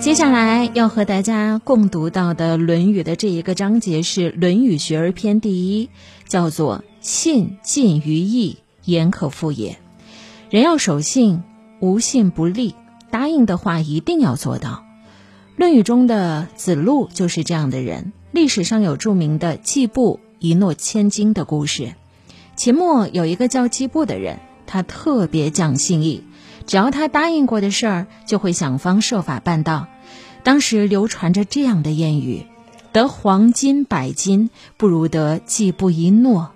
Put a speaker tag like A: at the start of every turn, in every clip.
A: 接下来要和大家共读到的《论语》的这一个章节是《论语学而篇》第一，叫做“信近于义，言可复也”。人要守信，无信不立。答应的话一定要做到。《论语》中的子路就是这样的人。历史上有著名的季布一诺千金的故事。秦末有一个叫季布的人，他特别讲信义，只要他答应过的事儿，就会想方设法办到。当时流传着这样的谚语：“得黄金百斤，不如得季布一诺。”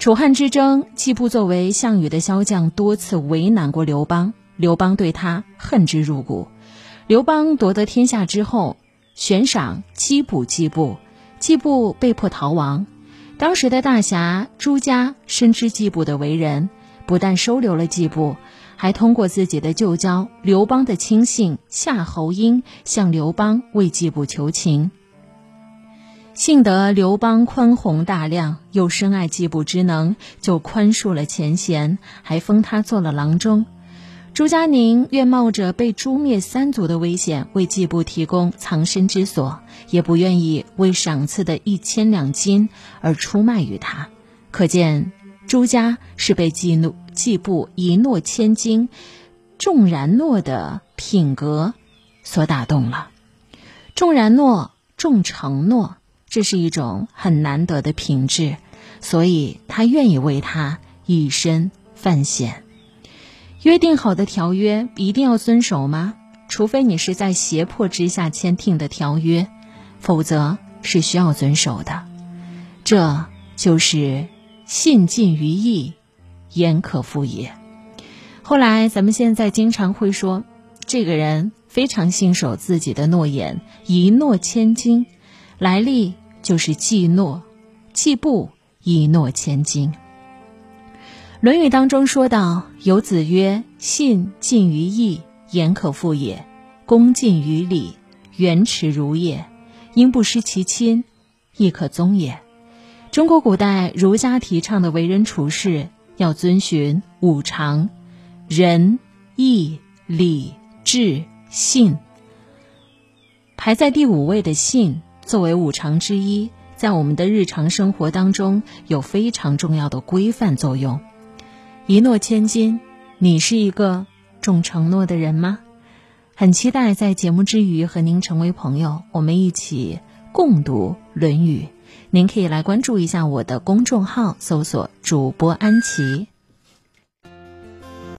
A: 楚汉之争，季布作为项羽的骁将，多次为难过刘邦，刘邦对他恨之入骨。刘邦夺得天下之后，悬赏缉捕季布，季布被迫逃亡。当时的大侠朱家深知季布的为人，不但收留了季布，还通过自己的旧交刘邦的亲信夏侯婴向刘邦为季布求情。幸得刘邦宽宏大量，又深爱季布之能，就宽恕了前嫌，还封他做了郎中。朱家宁愿冒着被诛灭三族的危险为季布提供藏身之所，也不愿意为赏赐的一千两金而出卖于他。可见朱家是被季怒季布一诺千金、重然诺的品格所打动了。重然诺、重承诺，这是一种很难得的品质，所以他愿意为他以身犯险。约定好的条约一定要遵守吗？除非你是在胁迫之下签订的条约，否则是需要遵守的。这就是信近于义，言可复也。后来咱们现在经常会说，这个人非常信守自己的诺言，一诺千金，来历就是季诺，季布一诺千金。《论语》当中说到：“有子曰：‘信近于义，言可复也；恭敬于礼，远耻如也。因不失其亲，亦可宗也。’”中国古代儒家提倡的为人处事要遵循五常：仁、义、礼、智、信。排在第五位的信，作为五常之一，在我们的日常生活当中有非常重要的规范作用。一诺千金，你是一个重承诺的人吗？很期待在节目之余和您成为朋友，我们一起共读《论语》。您可以来关注一下我的公众号，搜索“主播安琪”。